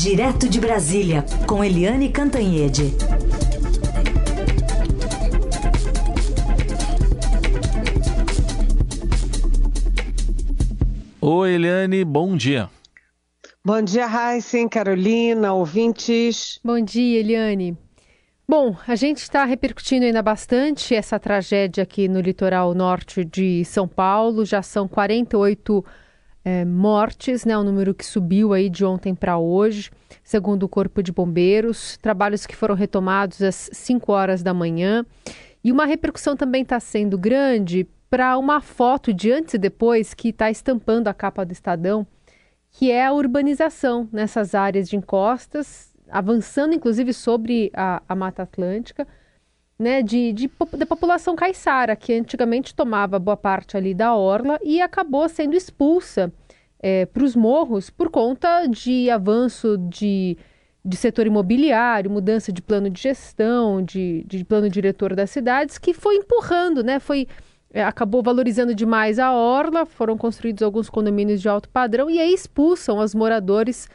Direto de Brasília, com Eliane Cantanhede. Oi, Eliane, bom dia. Bom dia, Raíssen, Carolina, ouvintes. Bom dia, Eliane. Bom, a gente está repercutindo ainda bastante essa tragédia aqui no litoral norte de São Paulo. Já são 48 é, mortes, né? O número que subiu aí de ontem para hoje, segundo o Corpo de Bombeiros. Trabalhos que foram retomados às 5 horas da manhã. E uma repercussão também está sendo grande para uma foto de antes e depois que está estampando a capa do Estadão, que é a urbanização nessas áreas de encostas avançando inclusive sobre a, a Mata Atlântica, né, de, de, da população caiçara, que antigamente tomava boa parte ali da orla e acabou sendo expulsa é, para os morros por conta de avanço de, de setor imobiliário, mudança de plano de gestão, de, de plano diretor das cidades, que foi empurrando, né, foi é, acabou valorizando demais a orla, foram construídos alguns condomínios de alto padrão e aí expulsam os moradores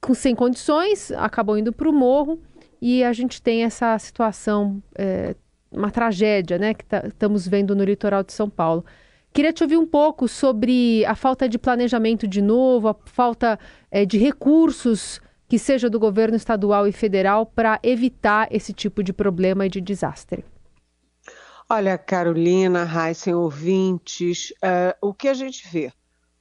com, sem condições, acabam indo para o morro e a gente tem essa situação, é, uma tragédia, né, que tá, estamos vendo no litoral de São Paulo. Queria te ouvir um pouco sobre a falta de planejamento de novo, a falta é, de recursos que seja do governo estadual e federal para evitar esse tipo de problema e de desastre. Olha, Carolina, Heisen, ouvintes, uh, o que a gente vê?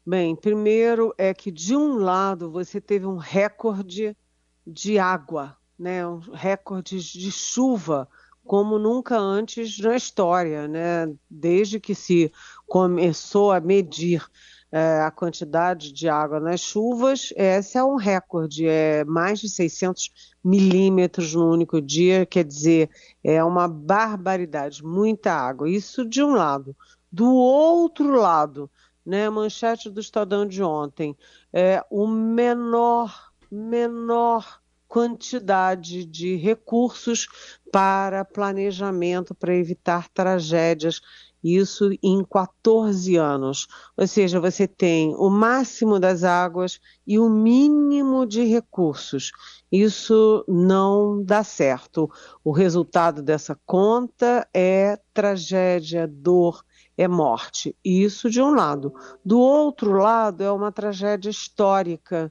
Bem, primeiro é que de um lado você teve um recorde de água, né, um recorde de chuva como nunca antes na história, né? Desde que se começou a medir é, a quantidade de água nas chuvas, esse é um recorde, é mais de 600 milímetros no único dia, quer dizer, é uma barbaridade, muita água. Isso de um lado. Do outro lado, né, manchete do Estadão de ontem, é o menor, menor quantidade de recursos para planejamento para evitar tragédias, isso em 14 anos. Ou seja, você tem o máximo das águas e o mínimo de recursos. Isso não dá certo. O resultado dessa conta é tragédia, dor, é morte. Isso de um lado. Do outro lado, é uma tragédia histórica.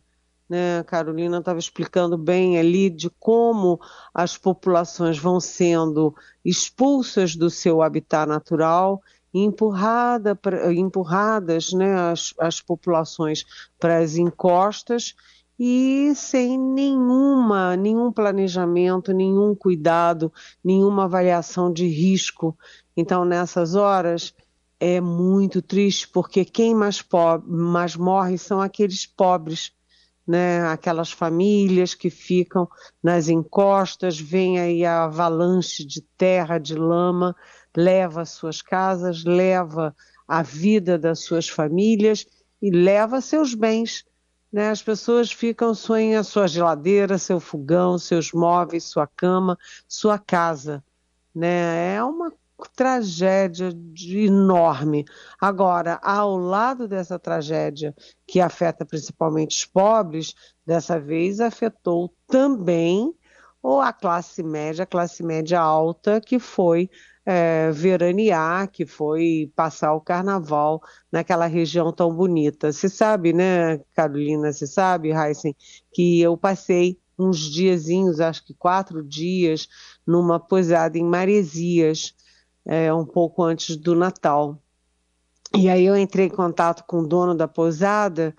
Né? Carolina estava explicando bem ali de como as populações vão sendo expulsas do seu habitat natural empurrada, empurradas né, as, as populações para as encostas e sem nenhuma, nenhum planejamento, nenhum cuidado, nenhuma avaliação de risco. Então, nessas horas, é muito triste porque quem mais, pobre, mais morre são aqueles pobres, né? Aquelas famílias que ficam nas encostas, vem aí a avalanche de terra, de lama, leva suas casas, leva a vida das suas famílias e leva seus bens. Né? As pessoas ficam sem a sua geladeira, seu fogão, seus móveis, sua cama, sua casa. Né? É uma tragédia enorme. Agora, ao lado dessa tragédia que afeta principalmente os pobres, dessa vez afetou também ou a classe média, a classe média alta, que foi é, veranear, que foi passar o carnaval naquela região tão bonita. Você sabe, né, Carolina, você sabe, Heisen, que eu passei uns diazinhos, acho que quatro dias, numa pousada em Maresias, é, um pouco antes do Natal. E aí eu entrei em contato com o dono da pousada.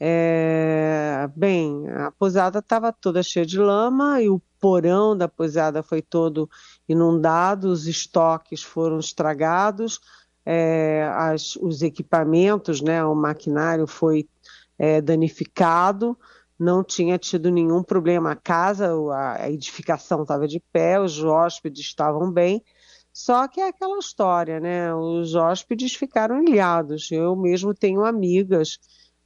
É, bem, a pousada estava toda cheia de lama e o porão da pousada foi todo inundado, os estoques foram estragados, é, as, os equipamentos, né, o maquinário foi é, danificado, não tinha tido nenhum problema. A casa, a edificação estava de pé, os hóspedes estavam bem, só que é aquela história, né? Os hóspedes ficaram ilhados. Eu mesmo tenho amigas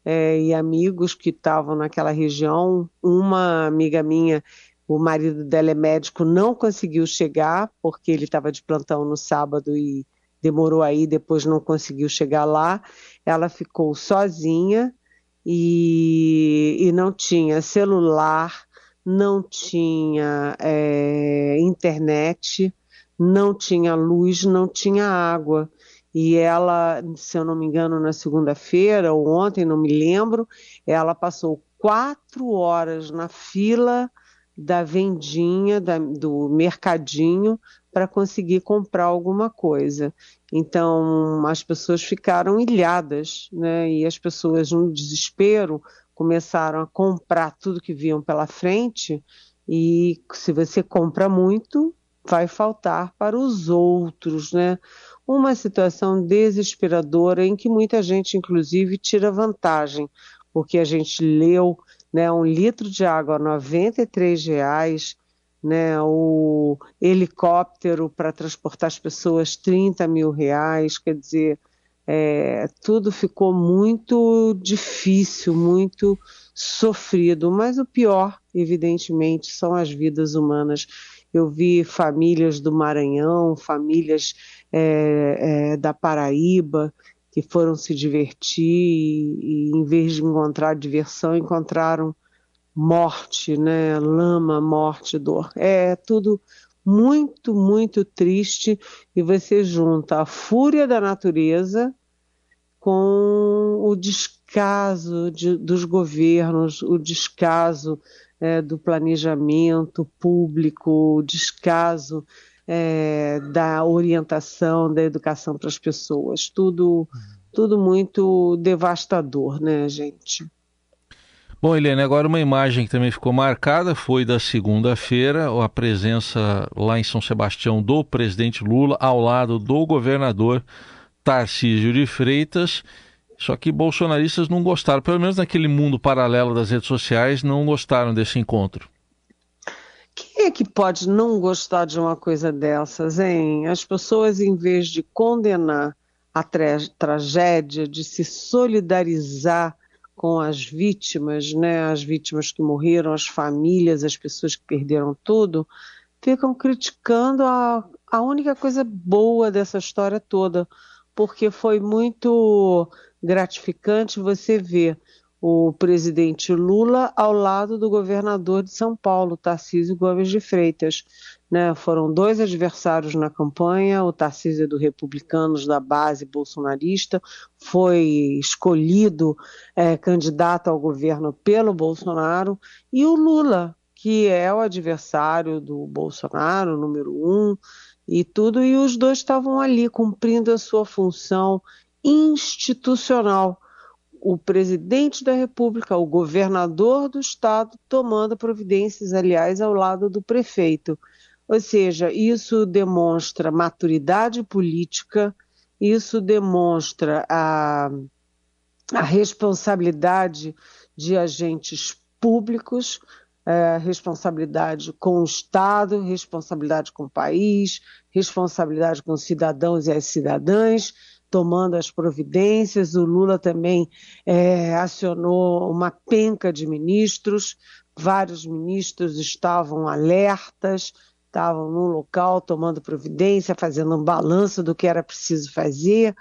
é, e amigos que estavam naquela região. Uma amiga minha, o marido dela é médico, não conseguiu chegar porque ele estava de plantão no sábado e demorou aí, depois não conseguiu chegar lá. Ela ficou sozinha e, e não tinha celular, não tinha é, internet, não tinha luz, não tinha água. E ela, se eu não me engano, na segunda-feira ou ontem, não me lembro, ela passou quatro horas na fila da vendinha, da, do mercadinho, para conseguir comprar alguma coisa. Então, as pessoas ficaram ilhadas, né? E as pessoas, no desespero, começaram a comprar tudo que viam pela frente. E se você compra muito, vai faltar para os outros, né? Uma situação desesperadora em que muita gente, inclusive, tira vantagem, porque a gente leu né, um litro de água a 93 reais, né, o helicóptero para transportar as pessoas 30 mil reais, quer dizer, é, tudo ficou muito difícil, muito sofrido, mas o pior, evidentemente, são as vidas humanas. Eu vi famílias do Maranhão, famílias é, é, da Paraíba, que foram se divertir e, e, em vez de encontrar diversão, encontraram morte, né? Lama, morte, dor. É tudo muito, muito triste e você junta a fúria da natureza com o descaso de, dos governos, o descaso é, do planejamento público, descaso é, da orientação, da educação para as pessoas. Tudo, tudo muito devastador, né, gente? Bom, Helene, agora uma imagem que também ficou marcada foi da segunda-feira, a presença lá em São Sebastião do presidente Lula ao lado do governador Tarcísio de Freitas. Só que bolsonaristas não gostaram, pelo menos naquele mundo paralelo das redes sociais, não gostaram desse encontro. Quem é que pode não gostar de uma coisa dessas, hein? As pessoas, em vez de condenar a tra tragédia, de se solidarizar com as vítimas, né, as vítimas que morreram, as famílias, as pessoas que perderam tudo, ficam criticando a, a única coisa boa dessa história toda, porque foi muito gratificante você ver o presidente Lula ao lado do governador de São Paulo, Tarcísio Gomes de Freitas. Né? Foram dois adversários na campanha, o Tarcísio é do Republicanos da base bolsonarista, foi escolhido é, candidato ao governo pelo Bolsonaro, e o Lula, que é o adversário do Bolsonaro, número um, e tudo, e os dois estavam ali cumprindo a sua função institucional o presidente da República, o governador do estado, tomando providências, aliás, ao lado do prefeito. Ou seja, isso demonstra maturidade política, isso demonstra a, a responsabilidade de agentes públicos, é, responsabilidade com o Estado, responsabilidade com o país, responsabilidade com os cidadãos e as cidadãs tomando as providências. O Lula também é, acionou uma penca de ministros, vários ministros estavam alertas, estavam no local tomando providência, fazendo um balanço do que era preciso fazer.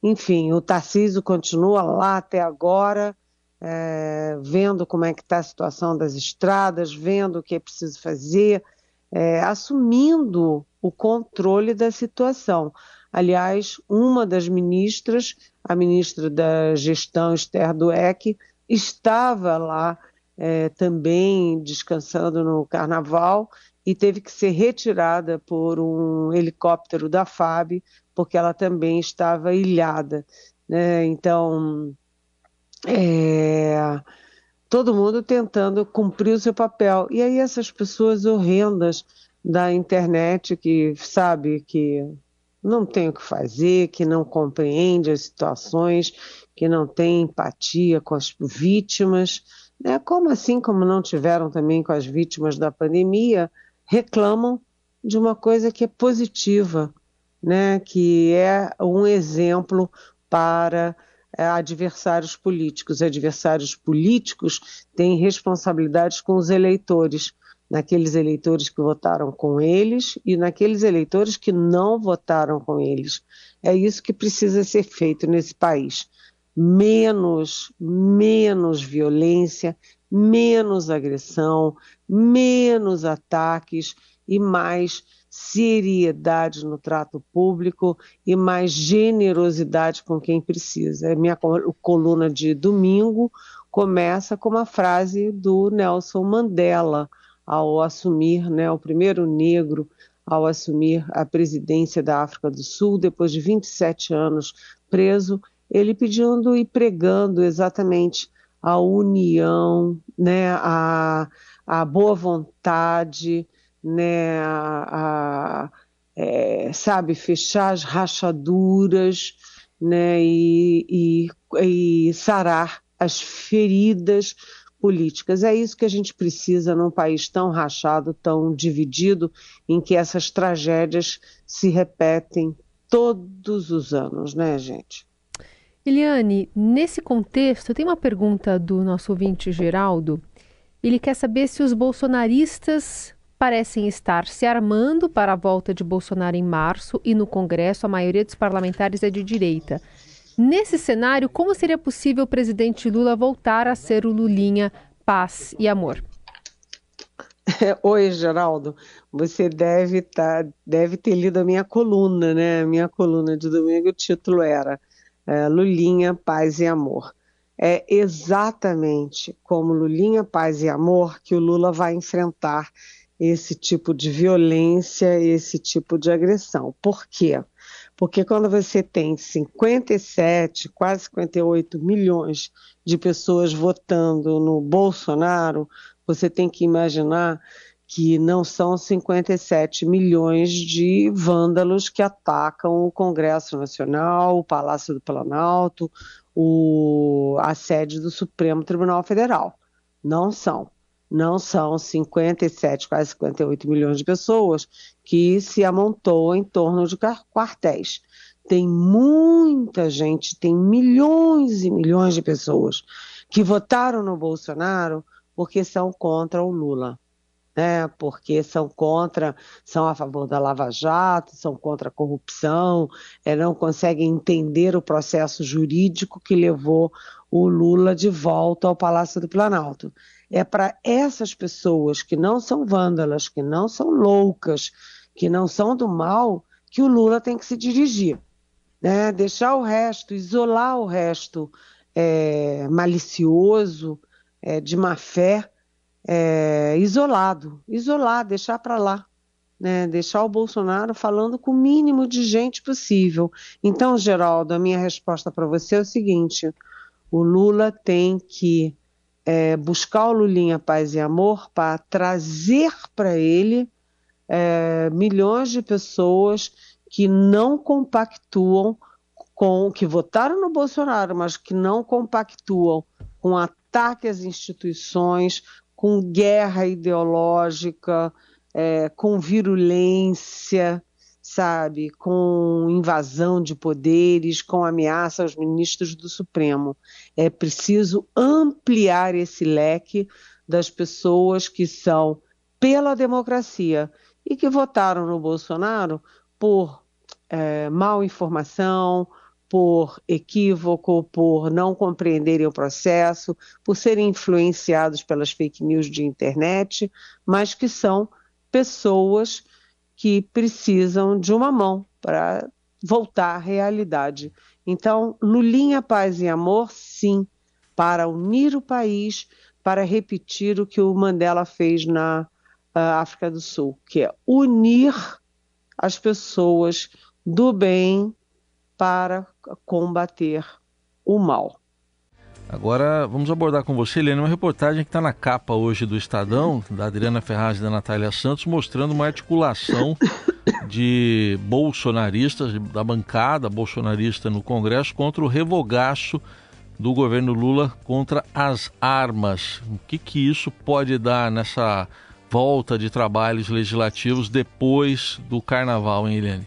Enfim, o Tarcísio continua lá até agora, é, vendo como é que está a situação das estradas, vendo o que é preciso fazer, é, assumindo o controle da situação. Aliás, uma das ministras, a ministra da Gestão, Esther Dueck, estava lá é, também descansando no carnaval e teve que ser retirada por um helicóptero da FAB, porque ela também estava ilhada. Né? Então, é, todo mundo tentando cumprir o seu papel. E aí essas pessoas horrendas da internet que sabe que não tem o que fazer, que não compreende as situações, que não tem empatia com as vítimas, né? como assim como não tiveram também com as vítimas da pandemia, reclamam de uma coisa que é positiva, né? que é um exemplo para adversários políticos. Adversários políticos têm responsabilidades com os eleitores naqueles eleitores que votaram com eles e naqueles eleitores que não votaram com eles. É isso que precisa ser feito nesse país. Menos, menos violência, menos agressão, menos ataques e mais seriedade no trato público e mais generosidade com quem precisa. A minha coluna de domingo começa com uma frase do Nelson Mandela ao assumir, né, o primeiro negro ao assumir a presidência da África do Sul depois de 27 anos preso, ele pedindo e pregando exatamente a união, né, a, a boa vontade, né, a, a é, sabe, fechar as rachaduras, né, e, e, e sarar as feridas políticas. É isso que a gente precisa num país tão rachado, tão dividido, em que essas tragédias se repetem todos os anos, né, gente? Eliane, nesse contexto, tem uma pergunta do nosso ouvinte Geraldo. Ele quer saber se os bolsonaristas parecem estar se armando para a volta de Bolsonaro em março e no Congresso a maioria dos parlamentares é de direita. Nesse cenário, como seria possível o presidente Lula voltar a ser o Lulinha paz e amor? Oi, Geraldo. Você deve, tá, deve ter lido a minha coluna, né? A minha coluna de domingo, o título era é, Lulinha, Paz e Amor. É exatamente como Lulinha, Paz e Amor que o Lula vai enfrentar esse tipo de violência, esse tipo de agressão. Por quê? Porque quando você tem 57, quase 58 milhões de pessoas votando no Bolsonaro, você tem que imaginar que não são 57 milhões de vândalos que atacam o Congresso Nacional, o Palácio do Planalto, o, a sede do Supremo Tribunal Federal. Não são. Não são 57, quase 58 milhões de pessoas que se amontou em torno de quartéis. Tem muita gente, tem milhões e milhões de pessoas que votaram no Bolsonaro porque são contra o Lula né, porque são contra, são a favor da Lava Jato, são contra a corrupção, é, não conseguem entender o processo jurídico que levou o Lula de volta ao Palácio do Planalto. É para essas pessoas que não são vândalas, que não são loucas, que não são do mal, que o Lula tem que se dirigir. Né? Deixar o resto, isolar o resto é, malicioso, é, de má fé, é, isolado, isolar, deixar para lá. Né, deixar o Bolsonaro falando com o mínimo de gente possível. Então, Geraldo, a minha resposta para você é o seguinte: o Lula tem que é, buscar o Lulinha Paz e Amor para trazer para ele é, milhões de pessoas que não compactuam com, que votaram no Bolsonaro, mas que não compactuam com ataque às instituições, com guerra ideológica, é, com virulência, sabe, com invasão de poderes, com ameaça aos ministros do Supremo. É preciso ampliar esse leque das pessoas que são pela democracia e que votaram no Bolsonaro por é, mal informação, por equívoco, por não compreenderem o processo, por serem influenciados pelas fake news de internet, mas que são pessoas que precisam de uma mão para voltar à realidade. Então, Lulinha Paz e Amor, sim, para unir o país, para repetir o que o Mandela fez na uh, África do Sul, que é unir as pessoas do bem para combater o mal. Agora vamos abordar com você, Helena, uma reportagem que está na capa hoje do Estadão, da Adriana Ferraz e da Natália Santos, mostrando uma articulação de bolsonaristas, da bancada bolsonarista no Congresso, contra o revogaço do governo Lula contra as armas. O que, que isso pode dar nessa volta de trabalhos legislativos depois do carnaval, hein, Helene?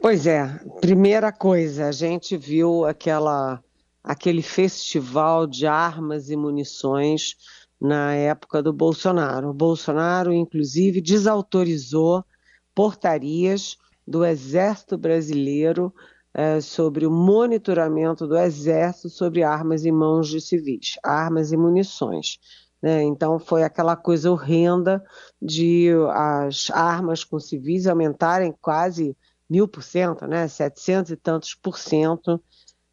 Pois é, primeira coisa, a gente viu aquela, aquele festival de armas e munições na época do Bolsonaro. O Bolsonaro, inclusive, desautorizou portarias do Exército Brasileiro é, sobre o monitoramento do Exército sobre armas em mãos de civis, armas e munições. Né? Então, foi aquela coisa horrenda de as armas com civis aumentarem quase mil por cento, né? 700 e tantos por cento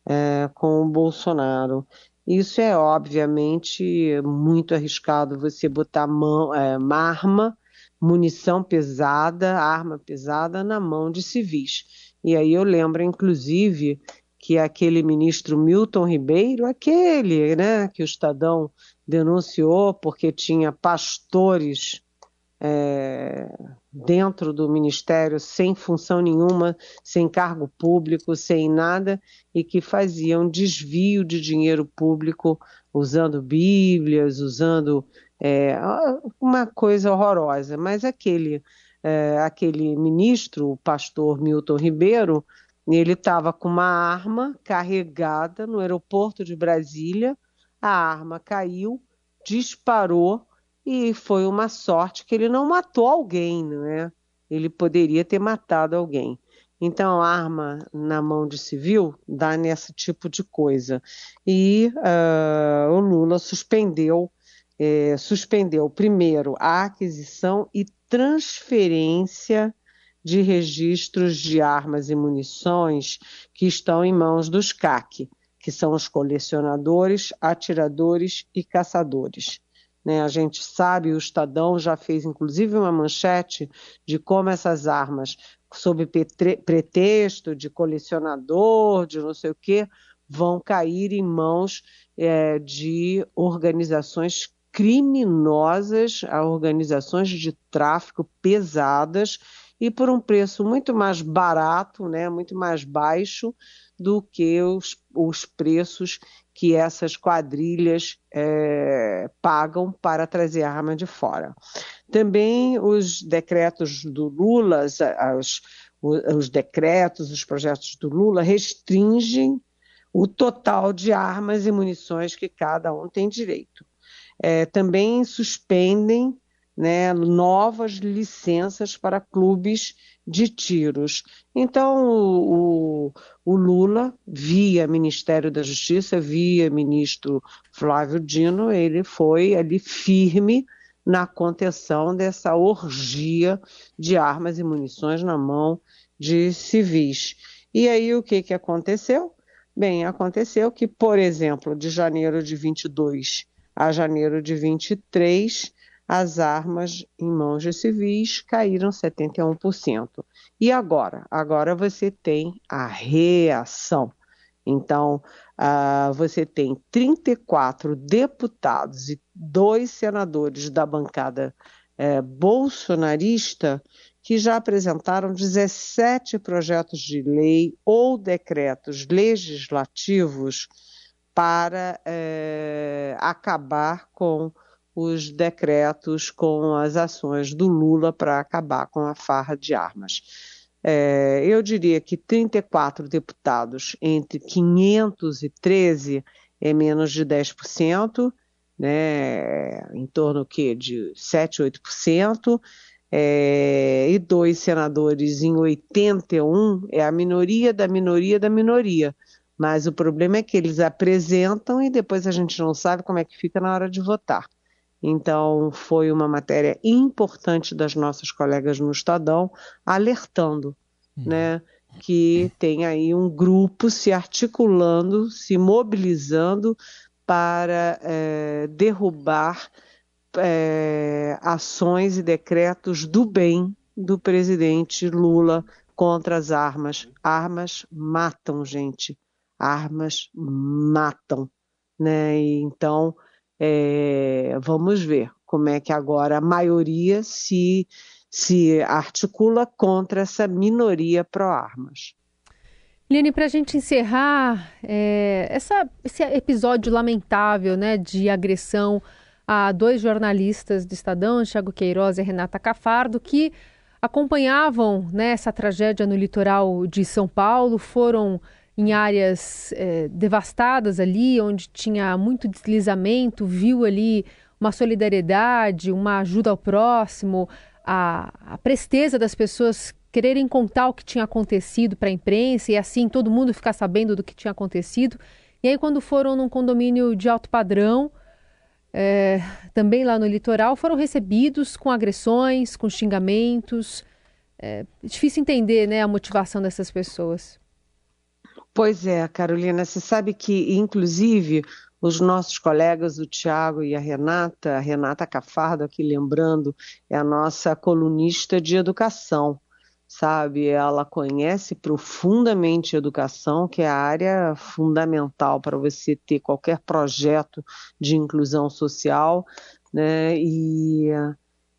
é, com o Bolsonaro. Isso é obviamente muito arriscado você botar mão, é, arma, munição pesada, arma pesada na mão de civis. E aí eu lembro, inclusive, que aquele ministro Milton Ribeiro, aquele né, que o Estadão denunciou porque tinha pastores é, dentro do ministério sem função nenhuma, sem cargo público, sem nada, e que faziam desvio de dinheiro público usando bíblias, usando é, uma coisa horrorosa. Mas aquele, é, aquele ministro, o pastor Milton Ribeiro, ele estava com uma arma carregada no aeroporto de Brasília, a arma caiu, disparou e foi uma sorte que ele não matou alguém, não é? Ele poderia ter matado alguém. Então, arma na mão de civil dá nesse tipo de coisa. E uh, o Lula suspendeu, eh, suspendeu primeiro a aquisição e transferência de registros de armas e munições que estão em mãos dos CAC, que são os colecionadores, atiradores e caçadores. Né? A gente sabe, o Estadão já fez inclusive uma manchete de como essas armas, sob pretexto de colecionador, de não sei o quê, vão cair em mãos é, de organizações criminosas, organizações de tráfico pesadas e por um preço muito mais barato, né, muito mais baixo do que os, os preços que essas quadrilhas é, pagam para trazer arma de fora. Também os decretos do Lula, os, os decretos, os projetos do Lula restringem o total de armas e munições que cada um tem direito. É, também suspendem né, novas licenças para clubes de tiros. Então, o, o, Lula, via Ministério da Justiça, via ministro Flávio Dino, ele foi ali firme na contenção dessa orgia de armas e munições na mão de civis. E aí o que, que aconteceu? Bem, aconteceu que, por exemplo, de janeiro de 22 a janeiro de 23, as armas em mãos de civis caíram 71%. E agora? Agora você tem a reação. Então, uh, você tem 34 deputados e dois senadores da bancada uh, bolsonarista que já apresentaram 17 projetos de lei ou decretos legislativos para uh, acabar com os decretos com as ações do Lula para acabar com a farra de armas. É, eu diria que 34 deputados entre 513 é menos de 10%, né, em torno que, de 7, 8%, é, e dois senadores em 81 é a minoria da minoria da minoria. Mas o problema é que eles apresentam e depois a gente não sabe como é que fica na hora de votar. Então, foi uma matéria importante das nossas colegas no Estadão, alertando uhum. né, que tem aí um grupo se articulando, se mobilizando para é, derrubar é, ações e decretos do bem do presidente Lula contra as armas. Armas matam, gente. Armas matam. Né? E, então, é, vamos ver como é que agora a maioria se, se articula contra essa minoria pró-armas. Liane, para a gente encerrar é, essa, esse episódio lamentável né, de agressão a dois jornalistas do Estadão, Thiago Queiroz e Renata Cafardo, que acompanhavam né, essa tragédia no litoral de São Paulo, foram em áreas é, devastadas ali, onde tinha muito deslizamento, viu ali uma solidariedade, uma ajuda ao próximo, a, a presteza das pessoas quererem contar o que tinha acontecido para a imprensa e assim todo mundo ficar sabendo do que tinha acontecido. E aí, quando foram num condomínio de alto padrão, é, também lá no litoral, foram recebidos com agressões, com xingamentos. É difícil entender né, a motivação dessas pessoas. Pois é, Carolina, você sabe que, inclusive, os nossos colegas, o Tiago e a Renata, a Renata Cafardo, aqui lembrando, é a nossa colunista de educação, sabe? Ela conhece profundamente educação, que é a área fundamental para você ter qualquer projeto de inclusão social, né? E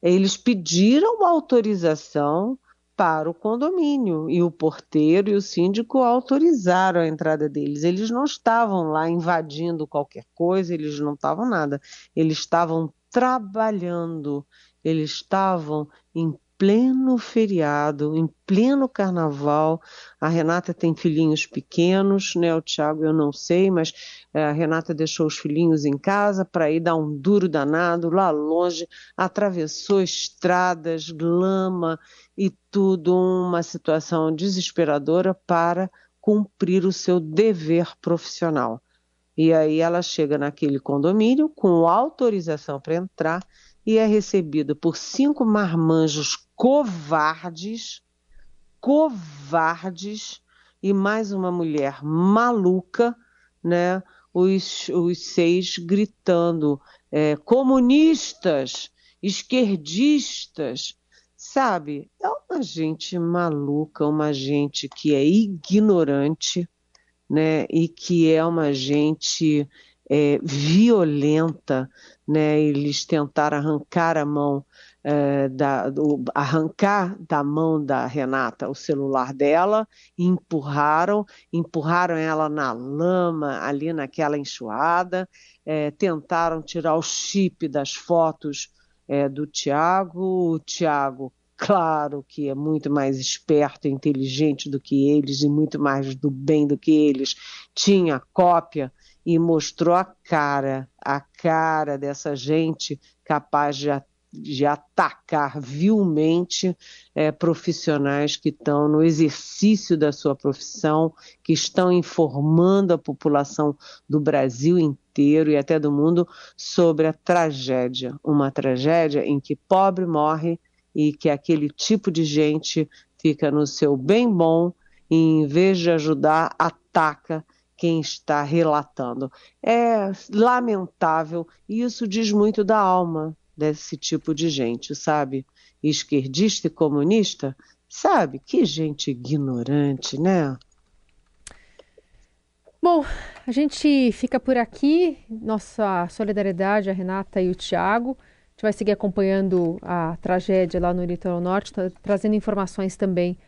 eles pediram autorização para o condomínio e o porteiro e o síndico autorizaram a entrada deles. Eles não estavam lá invadindo qualquer coisa, eles não estavam nada. Eles estavam trabalhando, eles estavam em pleno feriado, em pleno carnaval. A Renata tem filhinhos pequenos, né? O Tiago eu não sei, mas é, a Renata deixou os filhinhos em casa para ir dar um duro danado lá longe, atravessou estradas, lama e tudo, uma situação desesperadora para cumprir o seu dever profissional. E aí ela chega naquele condomínio com autorização para entrar e é recebida por cinco marmanjos covardes, covardes e mais uma mulher maluca, né? Os, os seis gritando é, comunistas, esquerdistas, sabe? É uma gente maluca, uma gente que é ignorante, né? E que é uma gente é, violenta, né? Eles tentaram arrancar a mão é, da, do, arrancar da mão da Renata o celular dela, empurraram, empurraram ela na lama, ali naquela enxurrada, é, tentaram tirar o chip das fotos é, do Tiago. O Tiago, claro que é muito mais esperto e inteligente do que eles e muito mais do bem do que eles, tinha cópia e mostrou a cara, a cara dessa gente capaz de de atacar vilmente é, profissionais que estão no exercício da sua profissão, que estão informando a população do Brasil inteiro e até do mundo sobre a tragédia, uma tragédia em que pobre morre e que aquele tipo de gente fica no seu bem bom e em vez de ajudar, ataca quem está relatando. É lamentável e isso diz muito da alma desse tipo de gente, sabe? Esquerdista e comunista, sabe? Que gente ignorante, né? Bom, a gente fica por aqui. Nossa solidariedade a Renata e o Tiago. A gente vai seguir acompanhando a tragédia lá no litoral norte, tá, trazendo informações também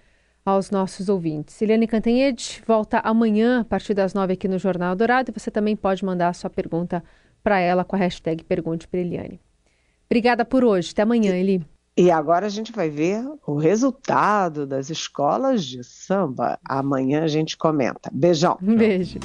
aos nossos ouvintes. Eliane Cantanhede volta amanhã, a partir das nove aqui no Jornal Dourado, e você também pode mandar a sua pergunta para ela com a hashtag Pergunte para Eliane. Obrigada por hoje. Até amanhã, Eli. E agora a gente vai ver o resultado das escolas de samba. Amanhã a gente comenta. Beijão. Beijo.